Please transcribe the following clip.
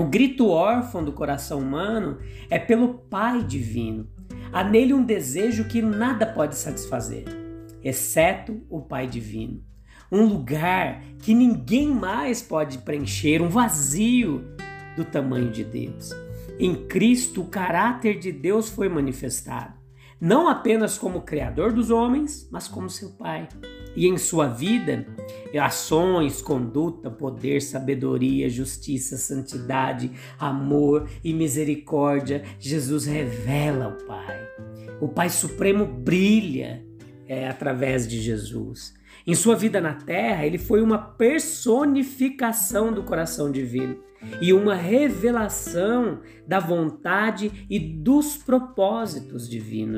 O grito órfão do coração humano é pelo Pai divino. Há nele um desejo que nada pode satisfazer, exceto o Pai divino. Um lugar que ninguém mais pode preencher, um vazio do tamanho de Deus. Em Cristo, o caráter de Deus foi manifestado, não apenas como Criador dos homens, mas como seu Pai. E em sua vida, ações, conduta, poder, sabedoria, justiça, santidade, amor e misericórdia, Jesus revela o Pai. O Pai Supremo brilha é, através de Jesus. Em sua vida na terra, ele foi uma personificação do coração divino e uma revelação da vontade e dos propósitos divinos.